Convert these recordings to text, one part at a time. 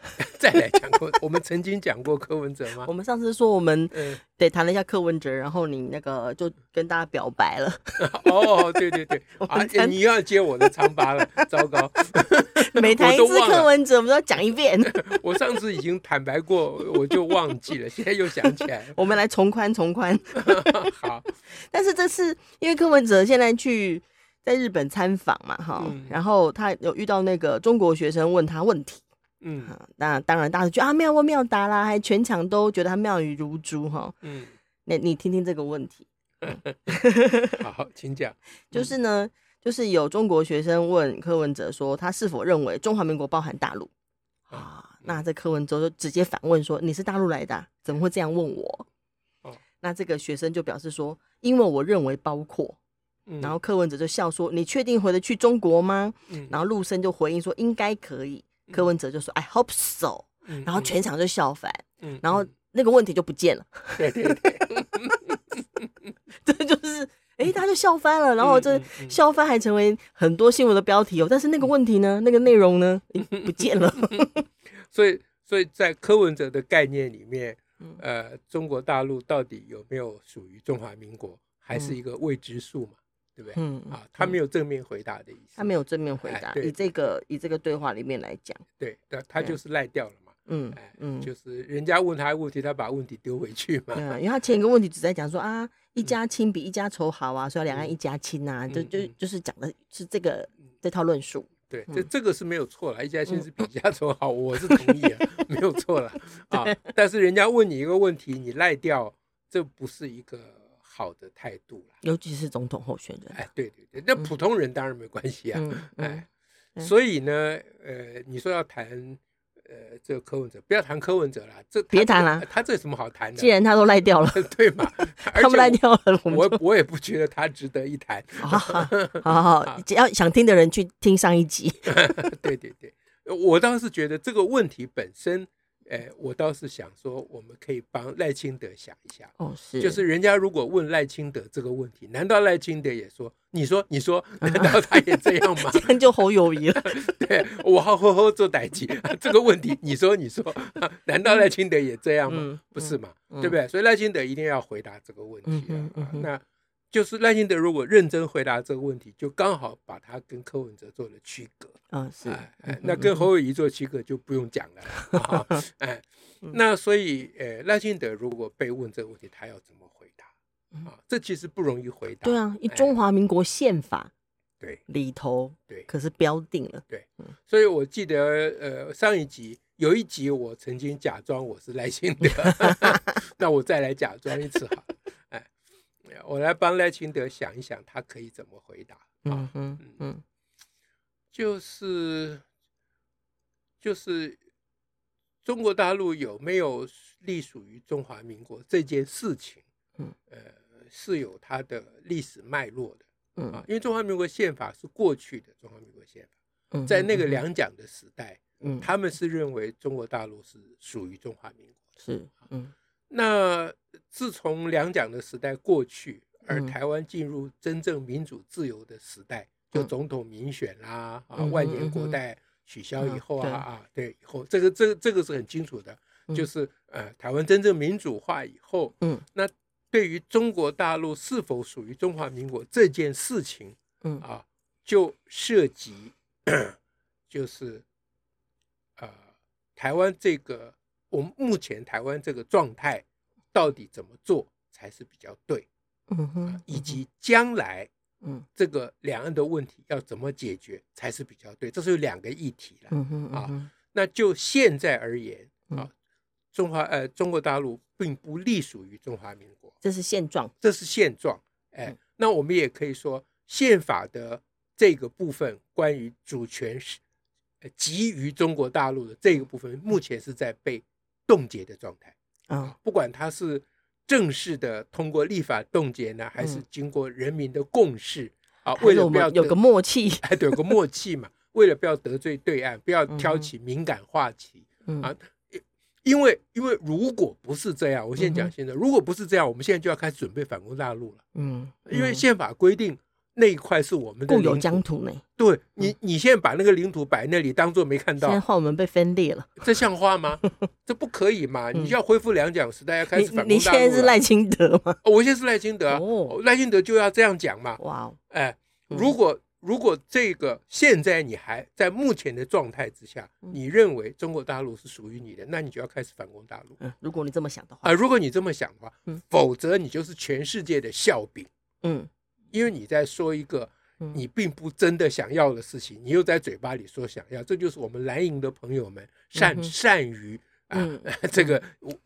再来讲过，我们曾经讲过柯文哲吗？我们上次说我们得谈了一下柯文哲，然后你那个就跟大家表白了。哦，对对对，啊，你又要接我的疮疤了，糟糕！每谈一次柯文哲，我们都要讲一遍。我上次已经坦白过，我就忘记了，现在又想起来。我们来从宽从宽。好，但是这次因为柯文哲现在去在日本参访嘛，哈，然后他有遇到那个中国学生问他问题。嗯，那当然，大家觉得啊，妙问妙答啦，还全场都觉得他妙语如珠哈。嗯，那你听听这个问题。好，请讲。就是呢，就是有中国学生问柯文哲说，他是否认为中华民国包含大陆啊？那这柯文哲就直接反问说，你是大陆来的，怎么会这样问我？那这个学生就表示说，因为我认为包括。然后柯文哲就笑说，你确定回得去中国吗？然后陆生就回应说，应该可以。柯文哲就说：“I hope so。”然后全场就笑翻，然后那个问题就不见了。对对对，这就是哎，他就笑翻了。然后这笑翻还成为很多新闻的标题哦。但是那个问题呢，那个内容呢，不见了。所以，所以在柯文哲的概念里面，呃，中国大陆到底有没有属于中华民国，还是一个未知数嘛？对不对？嗯啊，他没有正面回答的意思。他没有正面回答。以这个以这个对话里面来讲，对，他就是赖掉了嘛。嗯嗯，就是人家问他问题，他把问题丢回去嘛。对啊，因为他前一个问题只在讲说啊，一家亲比一家仇好啊，说两岸一家亲啊，就就就是讲的是这个这套论述。对，这这个是没有错了，一家亲是比一家仇好，我是同意啊，没有错了 啊。但是人家问你一个问题，你赖掉，这不是一个。好的态度了，尤其是总统候选人。哎，对对对，那普通人当然没关系啊。哎，所以呢，呃，你说要谈呃这个柯文哲，不要谈柯文哲了，这别谈了，他这有什么好谈的？既然他都赖掉了，对嘛？他们赖掉了，我我也不觉得他值得一谈。好好好，只 要想听的人去听上一集。对对对，我倒是觉得这个问题本身。哎，我倒是想说，我们可以帮赖清德想一下。哦，是，就是人家如果问赖清德这个问题，难道赖清德也说？你说，你说，难道他也这样 吗？这样就好友谊了。对，我好好好做代志。这个问题，你说，你说，难道赖清德也这样吗？不是嘛？对不对？所以赖清德一定要回答这个问题啊。那。就是赖清德如果认真回答这个问题，就刚好把他跟柯文哲做了区隔。啊，是，哎，那跟侯友宜做区隔就不用讲了。哎，那所以，呃，赖清德如果被问这个问题，他要怎么回答？啊，这其实不容易回答。对啊，以中华民国宪法对里头对，可是标定了。对，所以我记得，呃，上一集有一集我曾经假装我是赖清德，那我再来假装一次好。我来帮赖清德想一想，他可以怎么回答？嗯嗯嗯，就是就是中国大陆有没有隶属于中华民国这件事情，嗯呃是有它的历史脉络的，嗯啊，因为中华民国宪法是过去的中华民国宪法，在那个两蒋的时代，嗯，他们是认为中国大陆是属于中华民国，是嗯。那自从两蒋的时代过去，而台湾进入真正民主自由的时代，就总统民选啦，啊，万年国代取消以后啊啊，对，以后这个这个这个是很清楚的，就是呃，台湾真正民主化以后，嗯，那对于中国大陆是否属于中华民国这件事情，嗯。啊，就涉及，就是呃，台湾这个。我们目前台湾这个状态，到底怎么做才是比较对？嗯哼，以及将来，嗯，这个两岸的问题要怎么解决才是比较对？这是有两个议题了。嗯哼，啊，那就现在而言，啊，中华呃中国大陆并不隶属于中华民国，这是现状，这是现状。哎，那我们也可以说，宪法的这个部分关于主权是给予中国大陆的这个部分，目前是在被冻结的状态。啊，不管它是正式的通过立法冻结呢，还是经过人民的共识啊，为了不要有个默契，哎，对，有个默契嘛，为了不要得罪对岸，不要挑起敏感话题啊。因为，因为如果不是这样，我先讲现在，如果不是这样，我们现在就要开始准备反攻大陆了。嗯，因为宪法规定那一块是我们的固有疆土呢。对你，你现在把那个领土摆那里，当做没看到。现在我们被分裂了，这像话吗？这不可以嘛！你就要恢复两蒋时代，要开始反。你现在是赖清德吗？我现在是赖清德，赖清德就要这样讲嘛。哇，哎，如果。如果这个现在你还在目前的状态之下，你认为中国大陆是属于你的，那你就要开始反攻大陆。嗯，如果你这么想的话，啊，如果你这么想的话，否则你就是全世界的笑柄。嗯，因为你在说一个你并不真的想要的事情，你又在嘴巴里说想要，这就是我们蓝营的朋友们善善于啊 这个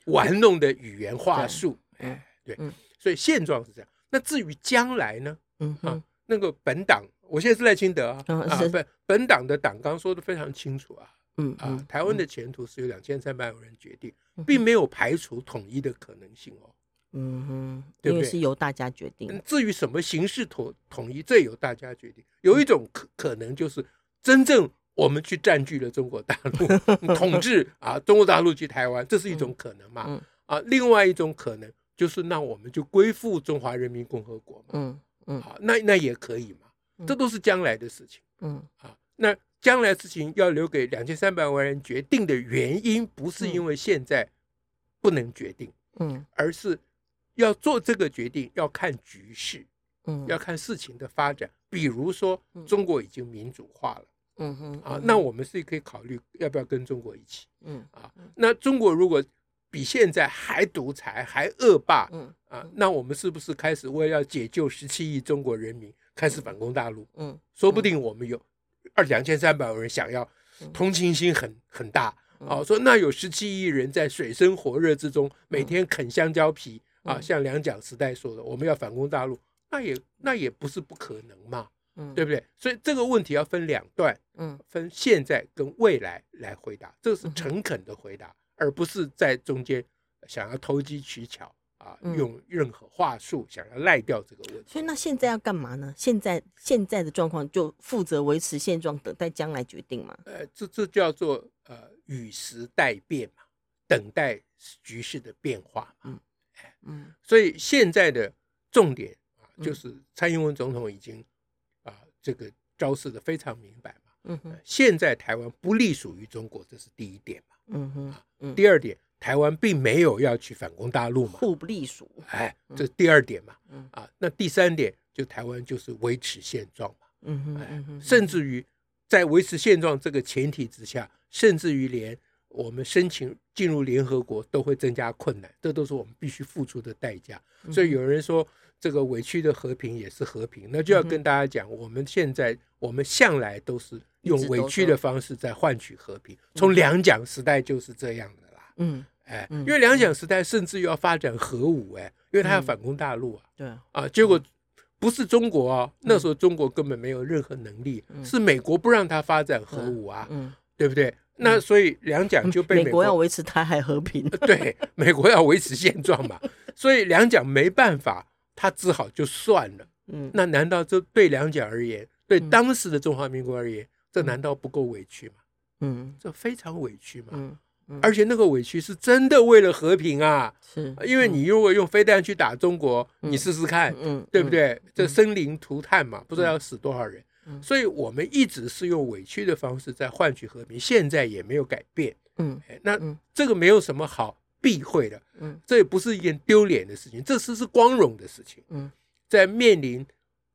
玩弄的语言话术。哎，对，所以现状是这样。那至于将来呢？嗯啊，那个本党。我现在是赖清德啊，啊，本本党的党纲说的非常清楚啊，嗯啊，台湾的前途是由两千三百万人决定，并没有排除统一的可能性哦，嗯哼，对不对？因为是由大家决定。至于什么形式统统一，这由大家决定。有一种可可能就是真正我们去占据了中国大陆，统治啊，中国大陆及台湾，这是一种可能嘛？啊，另外一种可能就是那我们就归附中华人民共和国嘛？嗯嗯，啊，那那也可以嘛。这都是将来的事情，嗯啊，那将来事情要留给两千三百万人决定的原因，不是因为现在不能决定，嗯，而是要做这个决定要看局势，嗯，要看事情的发展。比如说，中国已经民主化了，嗯哼，啊，那我们是可以考虑要不要跟中国一起，嗯啊，那中国如果比现在还独裁还恶霸，嗯啊，那我们是不是开始为了要解救十七亿中国人民？开始反攻大陆，嗯，说不定我们有二两千三百万人想要，同情心很很大，啊，说那有十七亿人在水深火热之中，每天啃香蕉皮啊，像两蒋时代说的，我们要反攻大陆，那也那也不是不可能嘛，嗯，对不对？所以这个问题要分两段，嗯，分现在跟未来来回答，这是诚恳的回答，而不是在中间想要投机取巧。啊，用任何话术想要赖掉这个问题，所以那现在要干嘛呢？现在现在的状况就负责维持现状，等待将来决定嘛？呃，这这叫做呃与时代变嘛，等待局势的变化嘛。嗯，嗯，所以现在的重点啊，就是蔡英文总统已经啊这个昭示的非常明白嘛。嗯哼，现在台湾不隶属于中国，这是第一点嘛。嗯哼，嗯，第二点。台湾并没有要去反攻大陆嘛，互不隶属。哎，这是第二点嘛。嗯啊，那第三点就台湾就是维持现状嘛。嗯哼，嗯哼，甚至于在维持现状这个前提之下，甚至于连我们申请进入联合国都会增加困难，这都是我们必须付出的代价。所以有人说这个委屈的和平也是和平，那就要跟大家讲，我们现在我们向来都是用委屈的方式在换取和平，从两蒋时代就是这样的啦。嗯。哎，因为两蒋时代甚至要发展核武，哎，因为他要反攻大陆啊，对。啊，结果不是中国啊，那时候中国根本没有任何能力，是美国不让他发展核武啊，对不对？那所以两蒋就被美国要维持台海和平，对，美国要维持现状嘛，所以两蒋没办法，他只好就算了。嗯，那难道这对两蒋而言，对当时的中华民国而言，这难道不够委屈吗？嗯，这非常委屈嘛。嗯。而且那个委屈是真的为了和平啊！是，因为你如果用飞弹去打中国，你试试看，嗯，对不对？这生灵涂炭嘛，不知道要死多少人。所以我们一直是用委屈的方式在换取和平，现在也没有改变。嗯，那这个没有什么好避讳的。嗯，这也不是一件丢脸的事情，这是是光荣的事情。嗯，在面临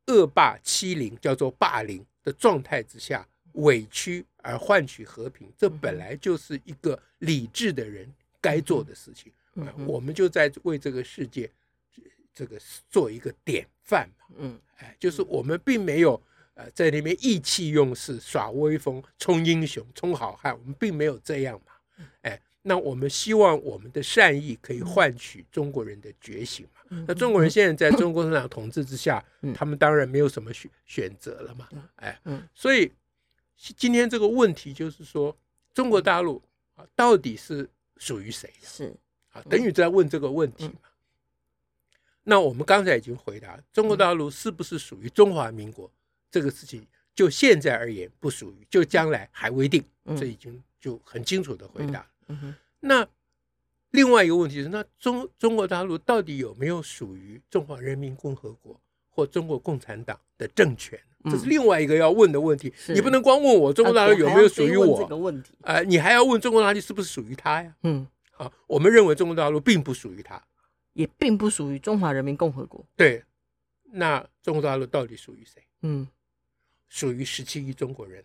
恶霸欺凌，叫做霸凌的状态之下。委屈而换取和平，这本来就是一个理智的人该做的事情。嗯我们就在为这个世界，这个做一个典范嘛。嗯，哎，就是我们并没有呃在那边意气用事、耍威风、充英雄、充好汉，我们并没有这样嘛。哎，那我们希望我们的善意可以换取中国人的觉醒嘛。那中国人现在在中国共产党统治之下，他们当然没有什么选选择了嘛。哎，所以。今天这个问题就是说，中国大陆啊，到底是属于谁的？是啊，等于在问这个问题嘛。嗯、那我们刚才已经回答，中国大陆是不是属于中华民国？嗯、这个事情就现在而言不属于，就将来还未定。嗯、这已经就很清楚的回答。那另外一个问题是，那中中国大陆到底有没有属于中华人民共和国或中国共产党的政权？这是另外一个要问的问题。嗯、你不能光问我中国大陆有没有属于我这个问题啊、呃？你还要问中国大陆是不是属于他呀？嗯，好，我们认为中国大陆并不属于他，也并不属于中华人民共和国。对，那中国大陆到底属于谁？嗯，属于十七亿中国人。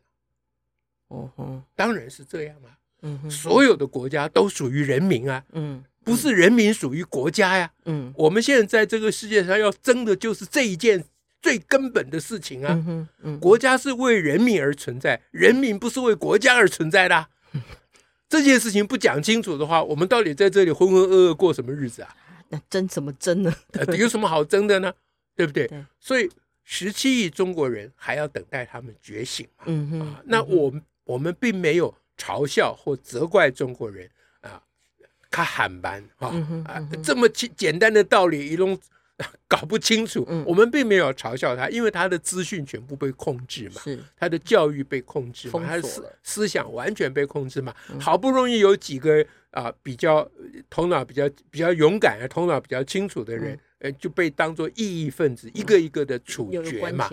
哦哼，当然是这样啊。嗯哼，所有的国家都属于人民啊，嗯，不是人民属于国家呀，嗯，我们现在在这个世界上要争的就是这一件最根本的事情啊，嗯，嗯，国家是为人民而存在，人民不是为国家而存在的啊，这件事情不讲清楚的话，我们到底在这里浑浑噩噩过什么日子啊？那争什么争呢？有什么好争的呢？对不对？对，所以十七亿中国人还要等待他们觉醒嘛，嗯哼，啊，那我们我们并没有。嘲笑或责怪中国人啊，他喊班啊啊，这么简简单的道理，一弄搞不清楚。嗯、我们并没有嘲笑他，因为他的资讯全部被控制嘛，是他的教育被控制嘛，他的思思想完全被控制嘛。嗯、好不容易有几个啊比较头脑比较比较勇敢啊，头脑比较清楚的人，就被当做异议分子，嗯、一个一个的处决嘛，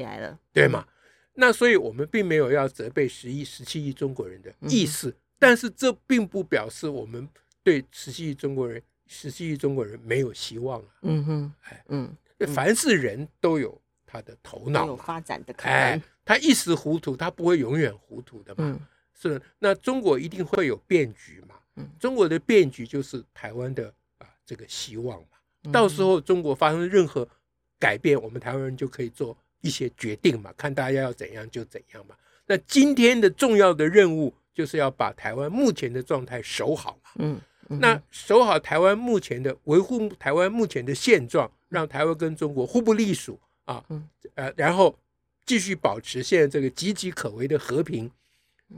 对吗？那所以，我们并没有要责备十亿、十七亿中国人的意思，嗯、但是这并不表示我们对十七亿中国人、十七亿中国人没有希望啊。嗯哼，哎，嗯，凡是人都有他的头脑，有发展的可能。哎，他一时糊涂，他不会永远糊涂的嘛。嗯，是。那中国一定会有变局嘛？嗯，中国的变局就是台湾的啊这个希望嘛。到时候中国发生任何改变，我们台湾人就可以做。一些决定嘛，看大家要怎样就怎样嘛。那今天的重要的任务就是要把台湾目前的状态守好嘛。嗯，嗯，那守好台湾目前的维护台湾目前的现状，让台湾跟中国互不隶属啊。呃，然后继续保持现在这个岌岌可危的和平，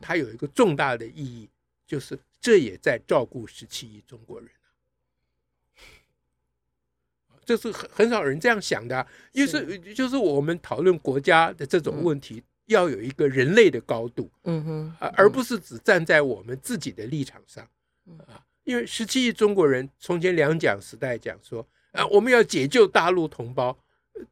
它有一个重大的意义，就是这也在照顾十七亿中国人。这是很很少人这样想的，因为是就是我们讨论国家的这种问题，要有一个人类的高度，嗯哼，而不是只站在我们自己的立场上，啊，因为十七亿中国人从前两蒋时代讲说，啊，我们要解救大陆同胞，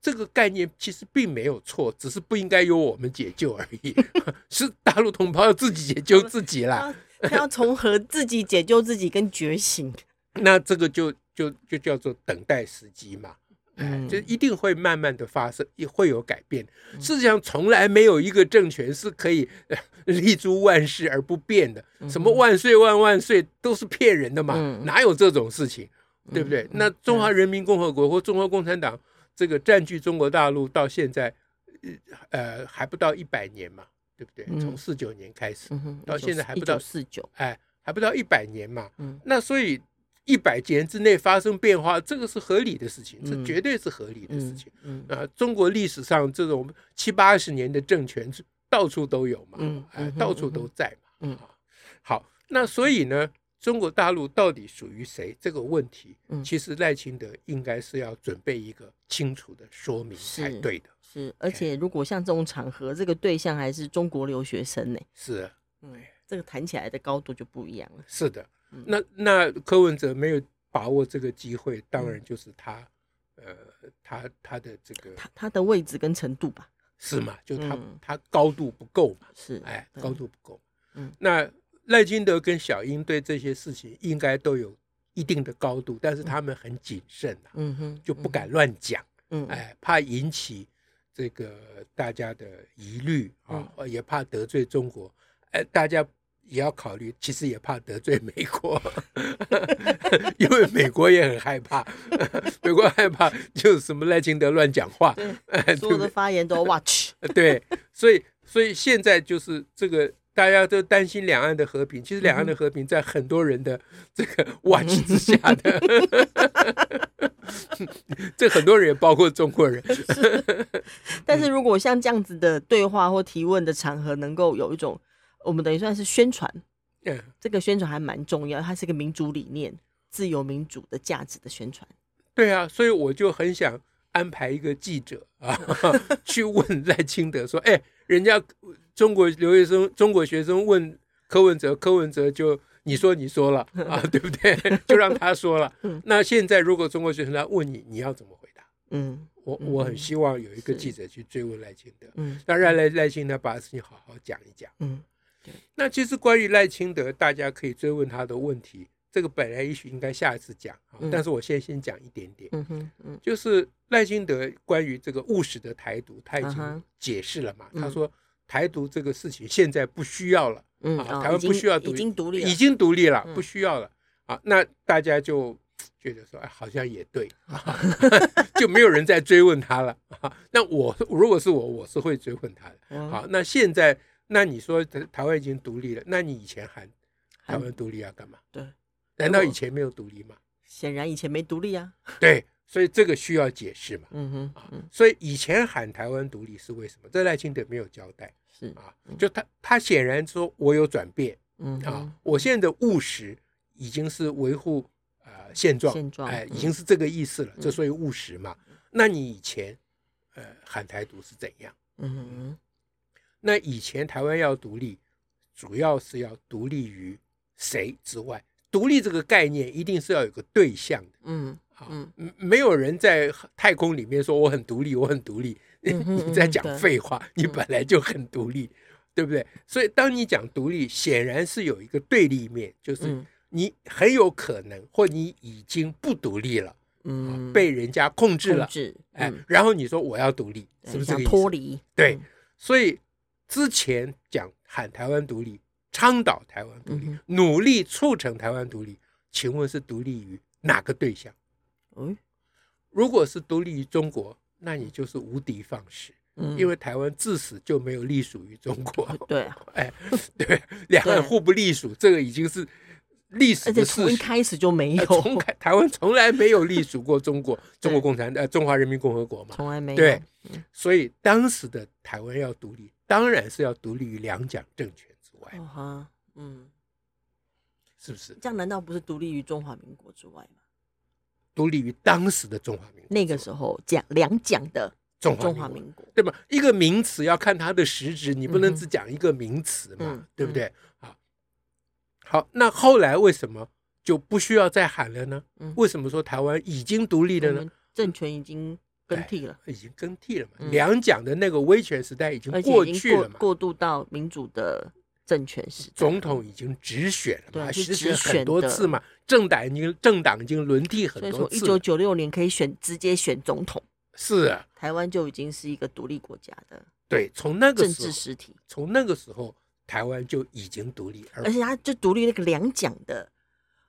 这个概念其实并没有错，只是不应该由我们解救而已，是大陆同胞要自己解救自己啦，他要从何自己解救自己跟觉醒，那这个就。就就叫做等待时机嘛，哎，就一定会慢慢的发生，也会有改变。事实上，从来没有一个政权是可以立足万世而不变的，什么万岁万万岁都是骗人的嘛，哪有这种事情，对不对？那中华人民共和国或中国共产党这个占据中国大陆到现在，呃，还不到一百年嘛，对不对？从四九年开始到现在还不到四九，哎，还不到一百年嘛，那所以。一百年之内发生变化，这个是合理的事情，这绝对是合理的事情。嗯，啊，中国历史上这种七八十年的政权是到处都有嘛，嗯，到处都在嘛。嗯，好，那所以呢，中国大陆到底属于谁这个问题，其实赖清德应该是要准备一个清楚的说明才对的。是，而且如果像这种场合，这个对象还是中国留学生呢？是，嗯，这个谈起来的高度就不一样了。是的。那那柯文哲没有把握这个机会，当然就是他，呃，他他的这个他他的位置跟程度吧，是嘛？就他他高度不够嘛，是哎，高度不够。嗯，那赖金德跟小英对这些事情应该都有一定的高度，但是他们很谨慎啊，嗯哼，就不敢乱讲，嗯，哎，怕引起这个大家的疑虑啊，也怕得罪中国，哎，大家。也要考虑，其实也怕得罪美国，因为美国也很害怕，美国害怕就是什么赖清德乱讲话，所有的发言都 watch，对，所以所以现在就是这个大家都担心两岸的和平，其实两岸的和平在很多人的这个 watch 之下的，这很多人也包括中国人。但是如果像这样子的对话或提问的场合，能够有一种我们等于算是宣传，嗯，这个宣传还蛮重要，它是一个民主理念、自由民主的价值的宣传。对啊，所以我就很想安排一个记者啊，去问赖清德说：“哎，人家。”中国留学生、中国学生问柯文哲，柯文哲就你说你说了 啊，对不对？就让他说了。那现在如果中国学生来问你，你要怎么回答？嗯，我我很希望有一个记者去追问赖清德，嗯，让赖赖清德把事情好好讲一讲。嗯，那其实关于赖清德，大家可以追问他的问题，这个本来也许应该下一次讲啊，但是我现在先讲一点点。嗯哼，嗯，就是赖清德关于这个务实的台独，他已经解释了嘛，他说。台独这个事情现在不需要了，嗯，台湾不需要独立，已经独立，已经独立了，不需要了啊。那大家就觉得说，哎，好像也对，就没有人再追问他了啊。那我如果是我，我是会追问他的。好，那现在，那你说台台湾已经独立了，那你以前喊台湾独立要干嘛？对，难道以前没有独立吗？显然以前没独立啊。对。所以这个需要解释嘛？嗯哼，啊，所以以前喊台湾独立是为什么？这赖清德没有交代，是啊，就他他显然说我有转变，嗯啊，我现在的务实已经是维护呃现状，现状，哎，已经是这个意思了，这所以务实嘛。那你以前呃喊台独是怎样？嗯哼，那以前台湾要独立，主要是要独立于谁之外？独立这个概念一定是要有个对象的，嗯。嗯，没有人在太空里面说我很独立，我很独立。你在讲废话，对你本来就很独立，嗯、对不对？所以当你讲独立，显然是有一个对立面，就是你很有可能或你已经不独立了，嗯、啊，被人家控制了，制嗯、哎，然后你说我要独立，是不是这个意思？脱离，对。所以之前讲喊台湾独立，倡导台湾独立，嗯、努力促成台湾独立，请问是独立于哪个对象？嗯，如果是独立于中国，那你就是无的放矢。嗯，因为台湾自始就没有隶属于中国。对，哎，对，两岸互不隶属，这个已经是历史的事实。从一开始就没有，从开台湾从来没有隶属过中国，中国共产呃中华人民共和国嘛，从来没有。对，所以当时的台湾要独立，当然是要独立于两蒋政权之外。哈，嗯，是不是？这样难道不是独立于中华民国之外吗？独立于当时的中华民国，那个时候讲两蒋的中华民国，对吧？一个名词要看它的实质，你不能只讲一个名词嘛，嗯、对不对？好，好，那后来为什么就不需要再喊了呢？嗯、为什么说台湾已经独立了呢？政权已经更替了，已经更替了嘛？嗯、两蒋的那个威权时代已经过去了嘛？过，过渡到民主的。政权时代总统已经直选了嘛？直选很多次嘛？政党已经政党已经轮替很多次。一九九六年可以选直接选总统，是啊，台湾就已经是一个独立国家的。对，从那个政治实体，从那个时候台湾就已经独立，而且他就独立那个两蒋的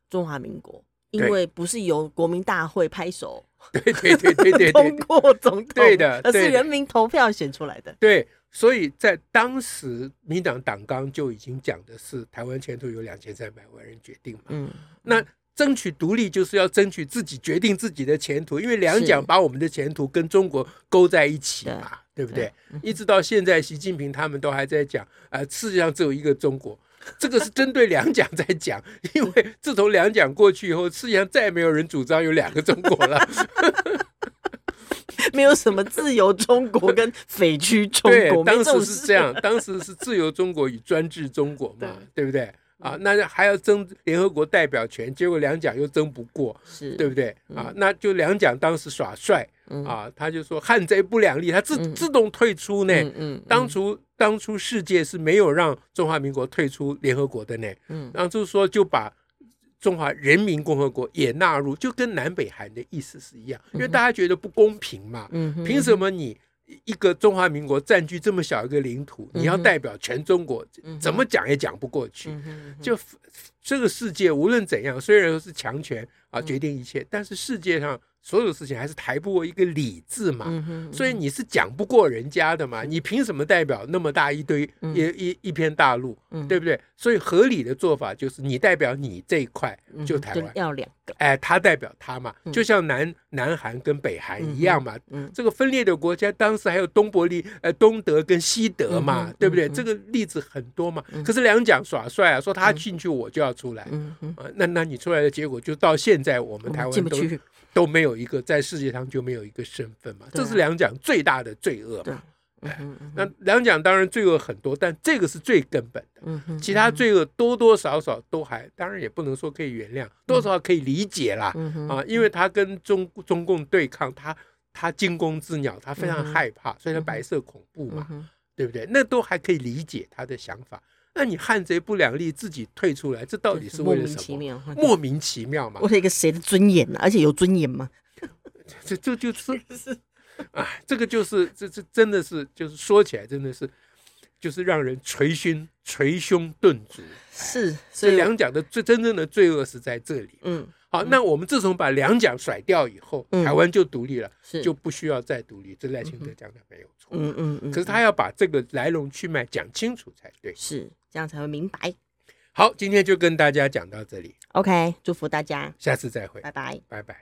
中华民国，因为不是由国民大会拍手，对对对对对通过总统，对的，而是人民投票选出来的，对。所以在当时，民党党纲就已经讲的是台湾前途由两千三百万人决定嘛。嗯，那争取独立就是要争取自己决定自己的前途，因为两蒋把我们的前途跟中国勾在一起嘛，对，对不对？对，一直到现在，习近平他们都还在讲，啊、呃，世界上只有一个中国，这个是针对两蒋在讲，因为自从两蒋过去以后，世界上再也没有人主张有两个中国了。没有什么自由中国跟匪区中国，当时是这样，当时是自由中国与专制中国嘛，对，对不对？啊，那还要争联合国代表权，结果两蒋又争不过，是对不对？啊，那就两蒋当时耍帅啊，他就说汉贼不两立，他自自动退出呢。嗯，当初当初世界是没有让中华民国退出联合国的呢。嗯，然后就是说就把。中华人民共和国也纳入，就跟南北韩的意思是一样，因为大家觉得不公平嘛。嗯，凭什么你一个中华民国占据这么小一个领土，你要代表全中国，怎么讲也讲不过去。就这个世界无论怎样，虽然说是强权啊决定一切，但是世界上所有事情还是抬不过一个理字嘛，所以你是讲不过人家的嘛，你凭什么代表那么大一堆一一一片大陆，对不对？所以合理的做法就是你代表你这一块就台湾。要两个，哎，他代表他嘛，就像南南韩跟北韩一样嘛，这个分裂的国家当时还有东伯利呃东德跟西德嘛，对不对？这个例子很多嘛，可是两蒋耍帅啊，说他进去我就要出来，啊，那那你出来的结果就到现在我们台湾都。都没有一个在世界上就没有一个身份嘛，这是两蒋最大的罪恶嘛。哎，那两蒋当然罪恶很多，但这个是最根本的。其他罪恶多多少少都还，当然也不能说可以原谅，多少可以理解啦。啊，因为他跟中中共对抗，他他惊弓之鸟，他非常害怕，所以他白色恐怖嘛，对不对？那都还可以理解他的想法。那你汉贼不两立，自己退出来，这到底是为了什么？莫名其妙，莫名其妙嘛！为了一个谁的尊严呢？而且有尊严吗？这这就是 啊，这个就是这这真的是就是说起来真的是就是让人捶胸捶胸顿足。是，这两蒋的最真正的罪恶是在这里。嗯。好，那我们自从把两蒋甩掉以后，台湾就独立了，就不需要再独立。这赖清德讲的没有错。嗯嗯嗯。可是他要把这个来龙去脉讲清楚才对。是，这样才会明白。好，今天就跟大家讲到这里。OK，祝福大家，下次再会，拜拜，拜拜。